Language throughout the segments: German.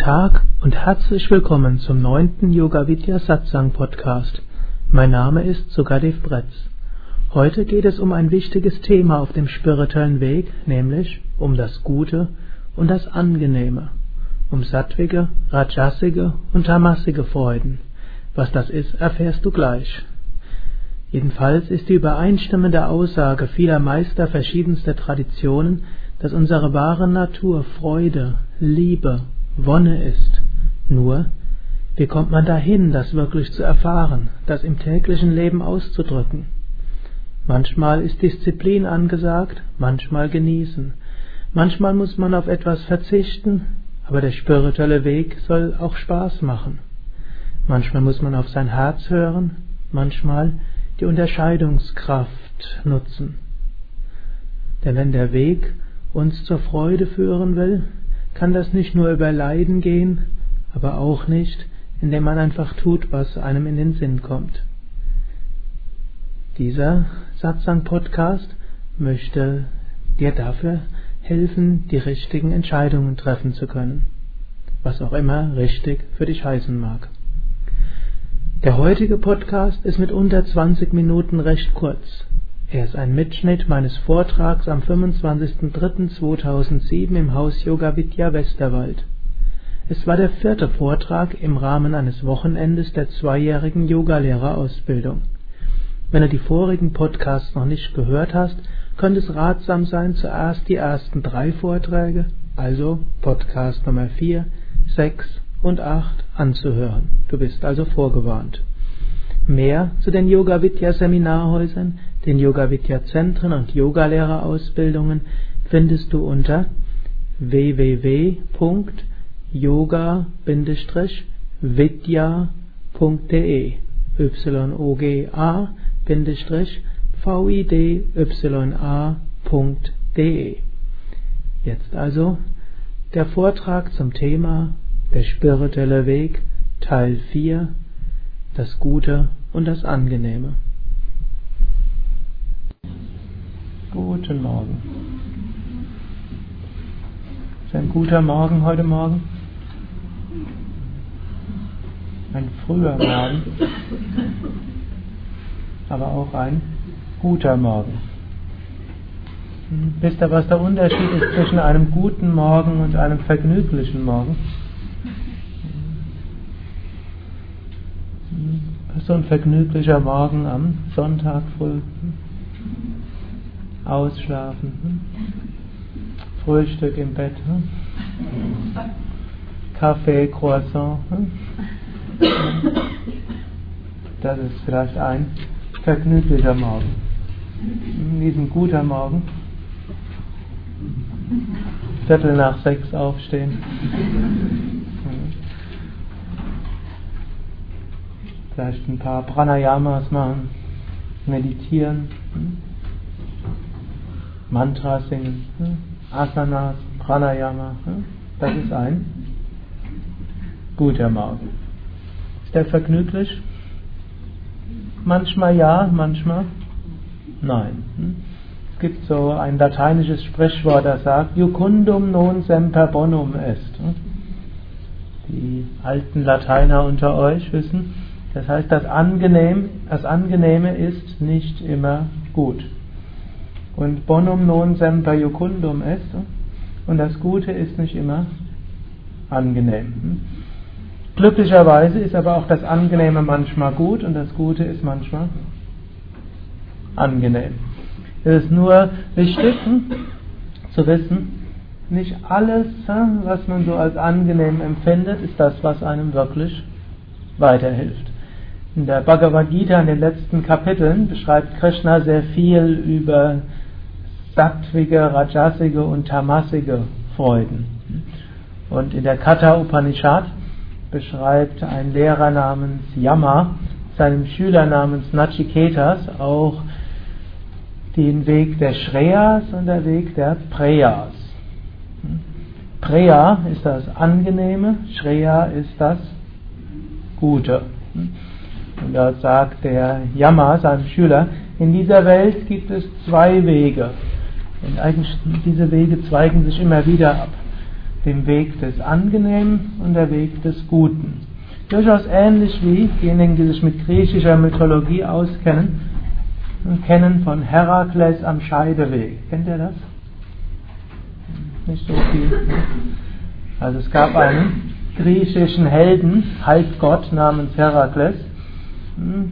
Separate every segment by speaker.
Speaker 1: Tag und herzlich willkommen zum neunten Yoga Vidya Satsang Podcast. Mein Name ist Sukadev Bretz. Heute geht es um ein wichtiges Thema auf dem spirituellen Weg, nämlich um das Gute und das Angenehme, um sattwige, rajasige und tamasige Freuden. Was das ist, erfährst du gleich. Jedenfalls ist die übereinstimmende Aussage vieler Meister verschiedenster Traditionen, dass unsere wahre Natur Freude, Liebe, Wonne ist. Nur, wie kommt man dahin, das wirklich zu erfahren, das im täglichen Leben auszudrücken? Manchmal ist Disziplin angesagt, manchmal genießen. Manchmal muss man auf etwas verzichten, aber der spirituelle Weg soll auch Spaß machen. Manchmal muss man auf sein Herz hören, manchmal die Unterscheidungskraft nutzen. Denn wenn der Weg uns zur Freude führen will, kann das nicht nur über Leiden gehen, aber auch nicht, indem man einfach tut, was einem in den Sinn kommt. Dieser Satsang-Podcast möchte dir dafür helfen, die richtigen Entscheidungen treffen zu können, was auch immer richtig für dich heißen mag. Der heutige Podcast ist mit unter 20 Minuten recht kurz. Er ist ein Mitschnitt meines Vortrags am 25.03.2007 im Haus Yoga Vidya Westerwald. Es war der vierte Vortrag im Rahmen eines Wochenendes der zweijährigen Yogalehrerausbildung. Wenn du die vorigen Podcasts noch nicht gehört hast, könnte es ratsam sein, zuerst die ersten drei Vorträge, also Podcast Nummer 4, 6 und 8 anzuhören. Du bist also vorgewarnt. Mehr zu den Yoga Vidya Seminarhäusern den Yoga-Vidya-Zentren und Yogalehrerausbildungen findest du unter www.yoga-vidya.de yoga-vidya.de Jetzt also der Vortrag zum Thema Der spirituelle Weg Teil 4 Das Gute und das Angenehme. Guten Morgen. Ist ein guter Morgen heute Morgen? Ein früher Morgen, aber auch ein guter Morgen. Wisst ihr, was der Unterschied ist zwischen einem guten Morgen und einem vergnüglichen Morgen? So ein vergnüglicher Morgen am Sonntag früh ausschlafen, hm? Frühstück im Bett, hm? Kaffee, Croissant. Hm? Das ist vielleicht ein vergnüglicher Morgen. Diesen guter Morgen. Viertel nach sechs aufstehen. Vielleicht ein paar Pranayamas machen, meditieren. Mantra singen, hm? Asanas, Pranayama. Hm? Das ist ein guter Morgen. Ist der vergnüglich? Manchmal ja, manchmal nein. Hm? Es gibt so ein lateinisches Sprichwort, das sagt, Jucundum non semper bonum est. Die alten Lateiner unter euch wissen, das heißt, das, Angenehm, das Angenehme ist nicht immer gut und bonum non semper jucundum est. Und das Gute ist nicht immer angenehm. Glücklicherweise ist aber auch das Angenehme manchmal gut und das Gute ist manchmal angenehm. Es ist nur wichtig hm, zu wissen, nicht alles, hm, was man so als angenehm empfindet, ist das, was einem wirklich weiterhilft. In der Bhagavad Gita, in den letzten Kapiteln, beschreibt Krishna sehr viel über sattvige, rajasige und tamasige Freuden. Und in der Katha Upanishad beschreibt ein Lehrer namens Yama seinem Schüler namens Nachiketas auch den Weg der Shreyas und der Weg der Preyas. Preya ist das Angenehme, Shreya ist das Gute. Da sagt der Yama seinem Schüler, in dieser Welt gibt es zwei Wege. Und eigentlich diese Wege zweigen sich immer wieder ab. dem Weg des Angenehmen und der Weg des Guten. Durchaus ähnlich wie diejenigen, die sich mit griechischer Mythologie auskennen, kennen von Herakles am Scheideweg. Kennt ihr das? Nicht so viel. Also es gab einen griechischen Helden, Halbgott namens Herakles,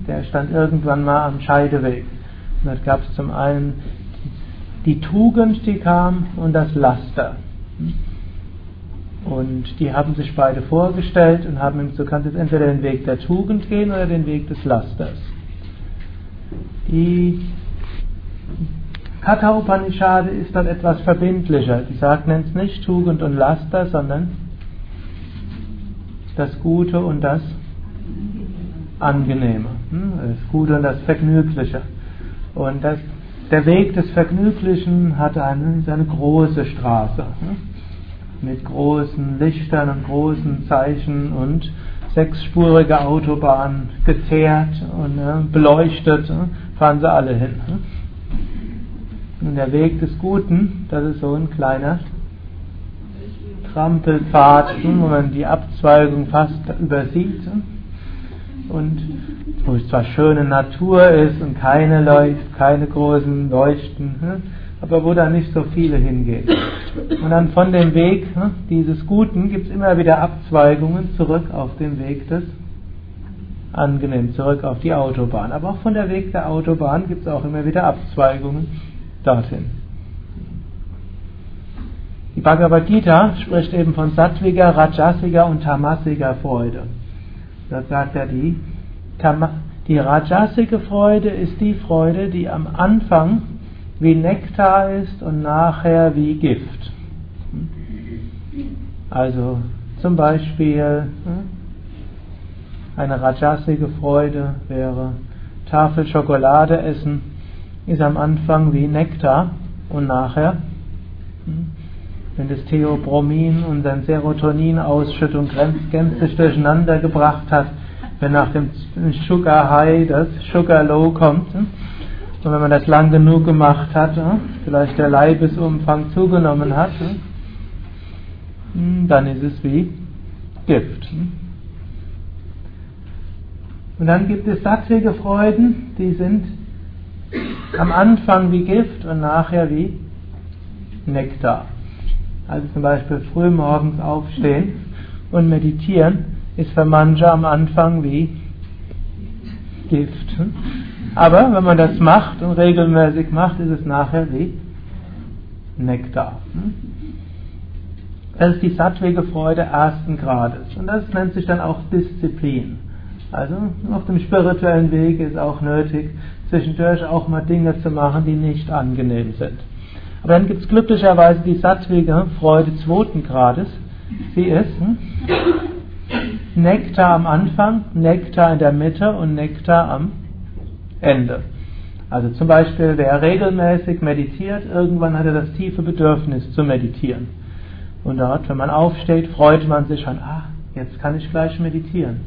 Speaker 1: der stand irgendwann mal am Scheideweg. Und dort gab es zum einen die Tugend, die kam, und das Laster. Und die haben sich beide vorgestellt und haben ihm so, kannst jetzt entweder den Weg der Tugend gehen oder den Weg des Lasters. Die Katha Upanishade ist dann etwas verbindlicher. Die sagt, nennt es nicht Tugend und Laster, sondern das Gute und das Angenehme. Hm? Das Gute und das Vergnügliche. Und das, der Weg des Vergnüglichen hat eine, eine große Straße. Hm? Mit großen Lichtern und großen Zeichen und sechsspurige Autobahn geteert und äh, beleuchtet, äh, fahren sie alle hin. Und der Weg des Guten, das ist so ein kleiner Trampelpfad, wo man die Abzweigung fast übersieht. Und wo es zwar schöne Natur ist und keine Leucht, keine großen Leuchten, aber wo da nicht so viele hingehen. Und dann von dem Weg dieses Guten gibt es immer wieder Abzweigungen zurück auf den Weg des Angenehmen, zurück auf die Autobahn. Aber auch von der Weg der Autobahn gibt es auch immer wieder Abzweigungen dorthin. Die Bhagavad Gita spricht eben von sattwiger, rajasiger und tamasiger Freude. Da sagt er, die, die rajasige Freude ist die Freude, die am Anfang wie Nektar ist und nachher wie Gift. Also zum Beispiel hm, eine rajasige Freude wäre Tafel Schokolade essen, ist am Anfang wie Nektar und nachher hm, wenn das Theobromin und dann Serotonin-Ausschüttung gänzlich durcheinander gebracht hat, wenn nach dem Sugar High das Sugar Low kommt. Hm? Und wenn man das lang genug gemacht hat, hm? vielleicht der Leibesumfang zugenommen hat, hm? dann ist es wie Gift. Und dann gibt es sattwige Freuden, die sind am Anfang wie Gift und nachher wie Nektar. Also zum Beispiel früh morgens aufstehen und meditieren ist für manche am Anfang wie Gift. Aber wenn man das macht und regelmäßig macht, ist es nachher wie Nektar. Das ist die sattwige Freude ersten Grades. Und das nennt sich dann auch Disziplin. Also auf dem spirituellen Weg ist auch nötig, zwischendurch auch mal Dinge zu machen, die nicht angenehm sind. Aber dann gibt es glücklicherweise die sattwige Freude zweiten Grades. Sie ist hm? Nektar am Anfang, Nektar in der Mitte und Nektar am Ende. Also zum Beispiel, wer regelmäßig meditiert, irgendwann hat er das tiefe Bedürfnis zu meditieren. Und dort, wenn man aufsteht, freut man sich schon, ah, jetzt kann ich gleich meditieren.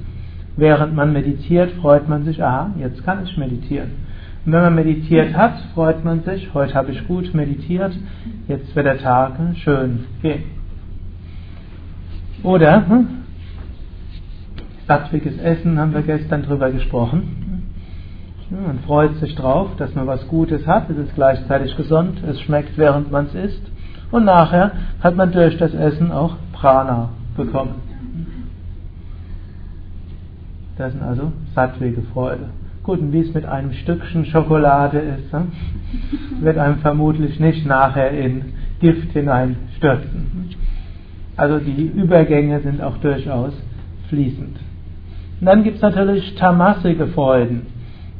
Speaker 1: Während man meditiert, freut man sich, ah, jetzt kann ich meditieren. Und wenn man meditiert hat, freut man sich, heute habe ich gut meditiert, jetzt wird der Tag schön gehen. Oder hm, sattwiges Essen haben wir gestern drüber gesprochen. Man freut sich drauf, dass man was Gutes hat, es ist gleichzeitig gesund, es schmeckt, während man es isst. Und nachher hat man durch das Essen auch Prana bekommen. Das sind also sattwige Freude. Gut, und wie es mit einem Stückchen Schokolade ist, hm, wird einem vermutlich nicht nachher in Gift hineinstürzen. Also die Übergänge sind auch durchaus fließend. Und dann gibt es natürlich tamasige Freuden.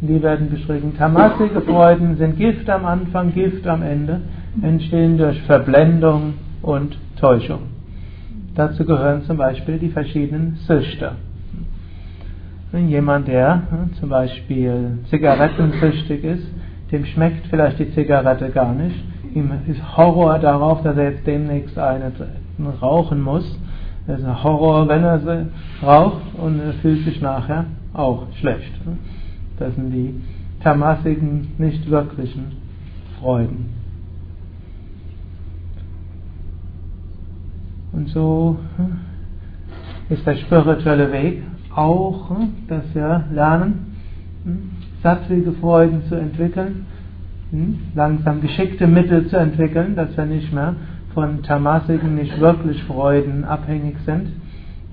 Speaker 1: Die werden beschrieben. Tamasige Freuden sind Gift am Anfang, Gift am Ende, entstehen durch Verblendung und Täuschung. Dazu gehören zum Beispiel die verschiedenen Süchte. Jemand, der hm, zum Beispiel zigarettensüchtig ist, dem schmeckt vielleicht die Zigarette gar nicht. Ihm ist Horror darauf, dass er jetzt demnächst eine rauchen muss. Es ist ein Horror, wenn er sie raucht und er fühlt sich nachher auch schlecht. Das sind die tamassigen, nicht wirklichen Freuden. Und so hm, ist der spirituelle Weg auch, hm, dass wir lernen, hm, sattwige Freuden zu entwickeln, langsam geschickte Mittel zu entwickeln, dass wir nicht mehr von tamasigen, nicht wirklich Freuden abhängig sind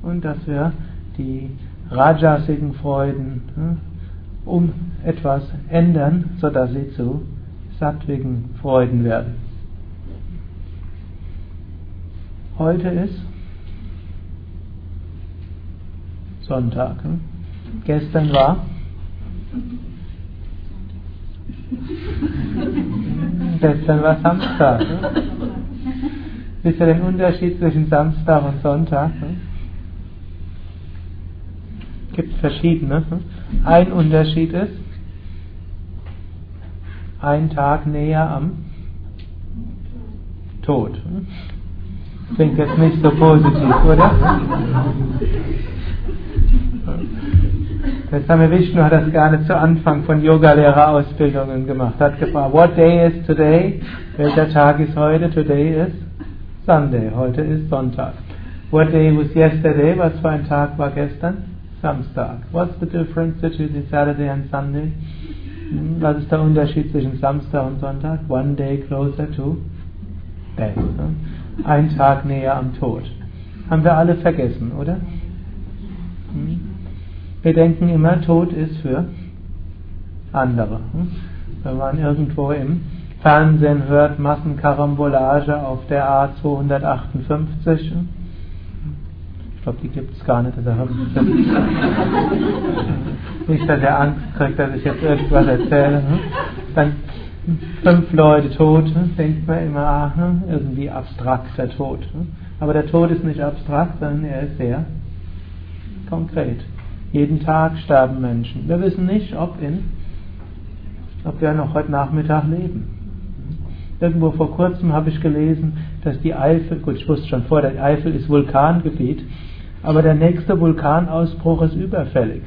Speaker 1: und dass wir die rajasigen Freuden um etwas ändern, sodass sie zu sattwigen Freuden werden. Heute ist Sonntag. Hm? Gestern war Gestern war Samstag. Hm? Wisst ihr den Unterschied zwischen Samstag und Sonntag? Hm? Gibt verschiedene. Hm? Ein Unterschied ist, ein Tag näher am Tod. Hm? Klingt jetzt nicht so positiv, oder? Der Same Vishnu hat das nicht zu Anfang von Yogalehrerausbildungen gemacht. Hat gefragt, what day is today? Welcher Tag ist heute? Today is Sunday. Heute ist Sonntag. What day was yesterday? Was für ein Tag war gestern? Samstag. What's the difference between Saturday and Sunday? Hm, was ist der Unterschied zwischen Samstag und Sonntag? One day closer to death. Ein Tag näher am Tod. Haben wir alle vergessen, oder? Hm? Wir denken immer, Tod ist für andere. Hm? Wenn man irgendwo im Fernsehen hört, Massenkarambolage auf der A258, ich glaube, die gibt es gar nicht. Also nicht, dass er Angst kriegt, dass ich jetzt irgendwas erzähle. Hm? Dann fünf Leute tot, hm? denkt man immer, ah, hm? irgendwie abstrakt der Tod. Aber der Tod ist nicht abstrakt, sondern er ist sehr konkret. Jeden Tag sterben Menschen. Wir wissen nicht, ob, in, ob wir noch heute Nachmittag leben. Irgendwo vor kurzem habe ich gelesen, dass die Eifel, gut, ich wusste schon vor, der Eifel ist Vulkangebiet, aber der nächste Vulkanausbruch ist überfällig.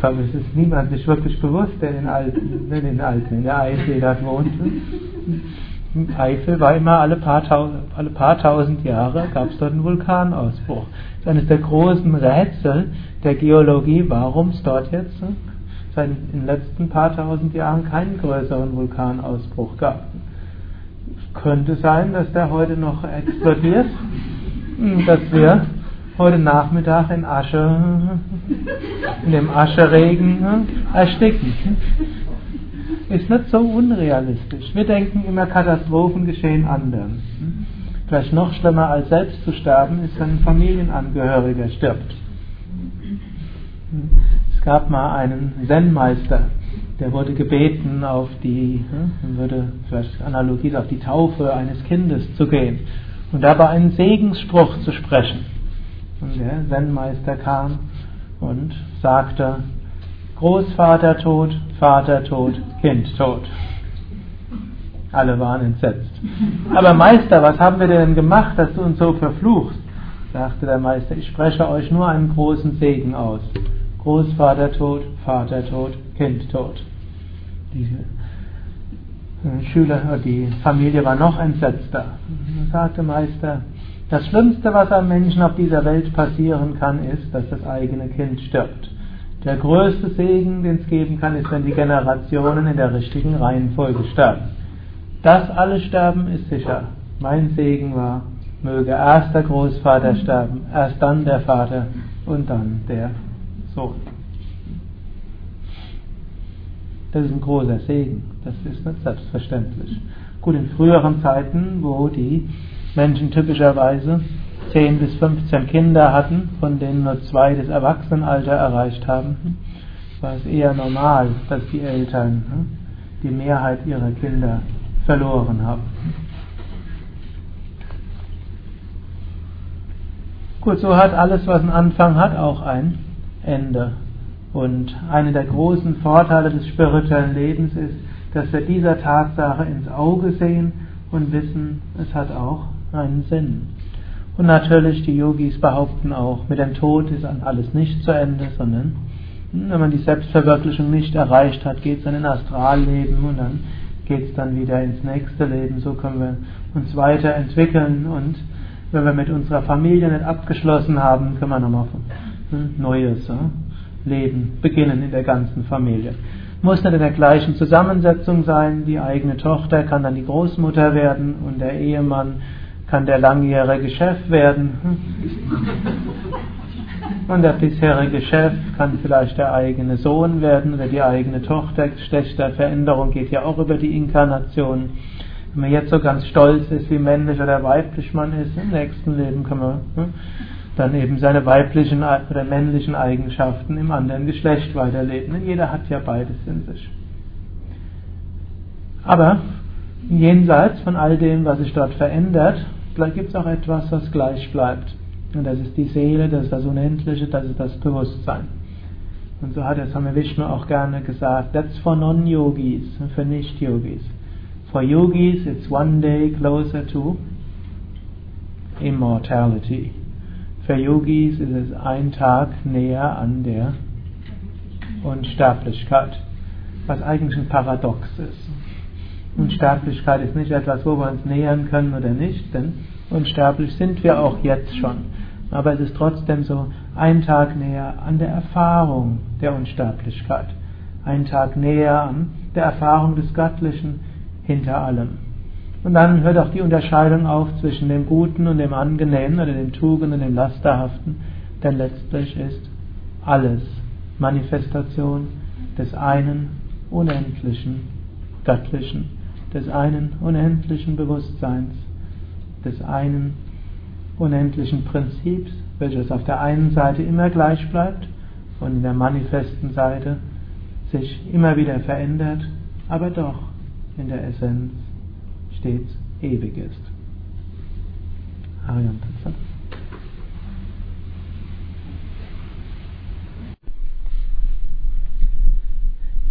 Speaker 1: Glaube, es ist niemand sich wirklich bewusst, der in den Alpen, in den Alpen, in der Eifel dort wohnt. Eifel war immer alle paar, tausend, alle paar tausend Jahre gab es dort einen Vulkanausbruch. Das ist eines der großen Rätsel der Geologie, warum es dort jetzt seit in den letzten paar tausend Jahren keinen größeren Vulkanausbruch gab. Könnte sein, dass der heute noch explodiert, dass wir heute Nachmittag in Asche, in dem Ascheregen ersticken. Ist nicht so unrealistisch. Wir denken immer, Katastrophen geschehen anderen. Vielleicht noch schlimmer als selbst zu sterben, ist, wenn ein Familienangehöriger stirbt. Es gab mal einen Zen-Meister, der wurde gebeten, auf die, hm, würde vielleicht Analogie auf die Taufe eines Kindes zu gehen und dabei einen Segensspruch zu sprechen. Und der Zen-Meister kam und sagte, Großvater tot, Vater tot, Kind tot. Alle waren entsetzt. Aber Meister, was haben wir denn gemacht, dass du uns so verfluchst? sagte der Meister, ich spreche euch nur einen großen Segen aus. Großvater tot, Vater tot, Kind tot. Die äh, Schüler, äh, die Familie war noch entsetzter. Sagte Meister, das Schlimmste, was einem Menschen auf dieser Welt passieren kann, ist, dass das eigene Kind stirbt. Der größte Segen, den es geben kann, ist, wenn die Generationen in der richtigen Reihenfolge sterben. Das alle sterben ist sicher. Mein Segen war, möge erst der Großvater sterben, erst dann der Vater und dann der Sohn. Das ist ein großer Segen. Das ist nicht selbstverständlich. Gut, in früheren Zeiten, wo die Menschen typischerweise 10 bis 15 Kinder hatten, von denen nur zwei das Erwachsenenalter erreicht haben, war es eher normal, dass die Eltern hm, die Mehrheit ihrer Kinder verloren haben. Gut, so hat alles, was einen Anfang hat, auch ein Ende. Und einer der großen Vorteile des spirituellen Lebens ist, dass wir dieser Tatsache ins Auge sehen und wissen, es hat auch einen Sinn. Und natürlich, die Yogis behaupten auch, mit dem Tod ist alles nicht zu Ende, sondern hm, wenn man die Selbstverwirklichung nicht erreicht hat, geht es in ein Astralleben und dann geht es dann wieder ins nächste Leben. So können wir uns weiterentwickeln und wenn wir mit unserer Familie nicht abgeschlossen haben, können wir nochmal ein neues Leben beginnen in der ganzen Familie. Muss nicht in der gleichen Zusammensetzung sein. Die eigene Tochter kann dann die Großmutter werden und der Ehemann kann der langjährige Chef werden. Und der bisherige Chef kann vielleicht der eigene Sohn werden oder die eigene Tochter. Veränderung geht ja auch über die Inkarnation. Wenn man jetzt so ganz stolz ist, wie männlich oder weiblich man ist, im nächsten Leben kann man hm, dann eben seine weiblichen oder männlichen Eigenschaften im anderen Geschlecht weiterleben. Denn jeder hat ja beides in sich. Aber jenseits von all dem, was sich dort verändert, gibt es auch etwas, was gleich bleibt. Und das ist die Seele, das ist das Unendliche, das ist das Bewusstsein. Und so hat es Swami Vishnu auch gerne gesagt, that's for non-yogis, für nicht-yogis. For yogis, it's one day closer to immortality. Für Yogis ist es ein Tag näher an der Unsterblichkeit, was eigentlich ein Paradox ist. Unsterblichkeit ist nicht etwas, wo wir uns nähern können oder nicht, denn unsterblich sind wir auch jetzt schon. Aber es ist trotzdem so ein Tag näher an der Erfahrung der Unsterblichkeit, ein Tag näher an der Erfahrung des Göttlichen hinter allem. Und dann hört auch die Unterscheidung auf zwischen dem Guten und dem Angenehmen oder dem Tugend und dem Lasterhaften, denn letztlich ist alles Manifestation des einen unendlichen Göttlichen, des einen unendlichen Bewusstseins, des einen unendlichen Prinzips, welches auf der einen Seite immer gleich bleibt und in der manifesten Seite sich immer wieder verändert, aber doch in der Essenz stets ewig ist. Ariam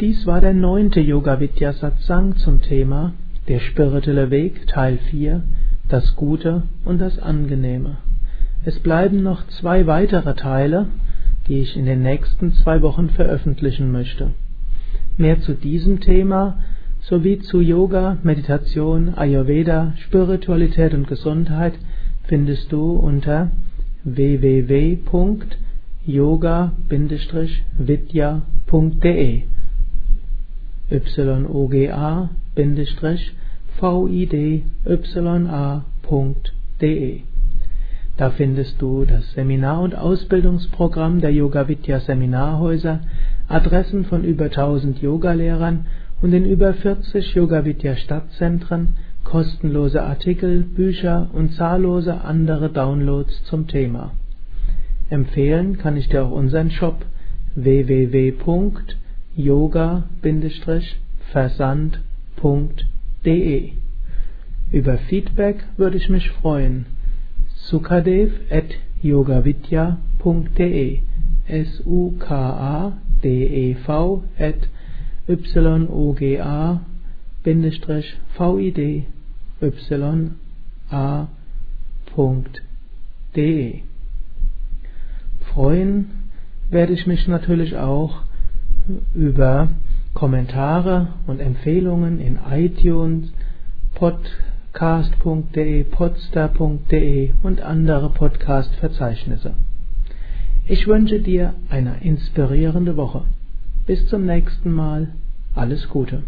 Speaker 1: Dies war der neunte Yoga Vidya Satsang zum Thema Der spirituelle Weg Teil 4 das Gute und das Angenehme. Es bleiben noch zwei weitere Teile, die ich in den nächsten zwei Wochen veröffentlichen möchte. Mehr zu diesem Thema sowie zu Yoga, Meditation, Ayurveda, Spiritualität und Gesundheit findest du unter www.yoga-vidya.de yoga-vidya.de vidya.de. Da findest du das Seminar- und Ausbildungsprogramm der Yoga Vidya Seminarhäuser, Adressen von über 1000 Yogalehrern und in über 40 Yoga Vidya Stadtzentren, kostenlose Artikel, Bücher und zahllose andere Downloads zum Thema. Empfehlen kann ich dir auch unseren Shop www.yoga-versand.de de. Über Feedback würde ich mich freuen. sukadev at yogavidya.de S-U-K-A-D-E-V at Y-O-G-A-V-I-D-Y-A.de Freuen werde ich mich natürlich auch über Kommentare und Empfehlungen in iTunes, podcast.de, podstar.de und andere Podcast-Verzeichnisse. Ich wünsche dir eine inspirierende Woche. Bis zum nächsten Mal. Alles Gute.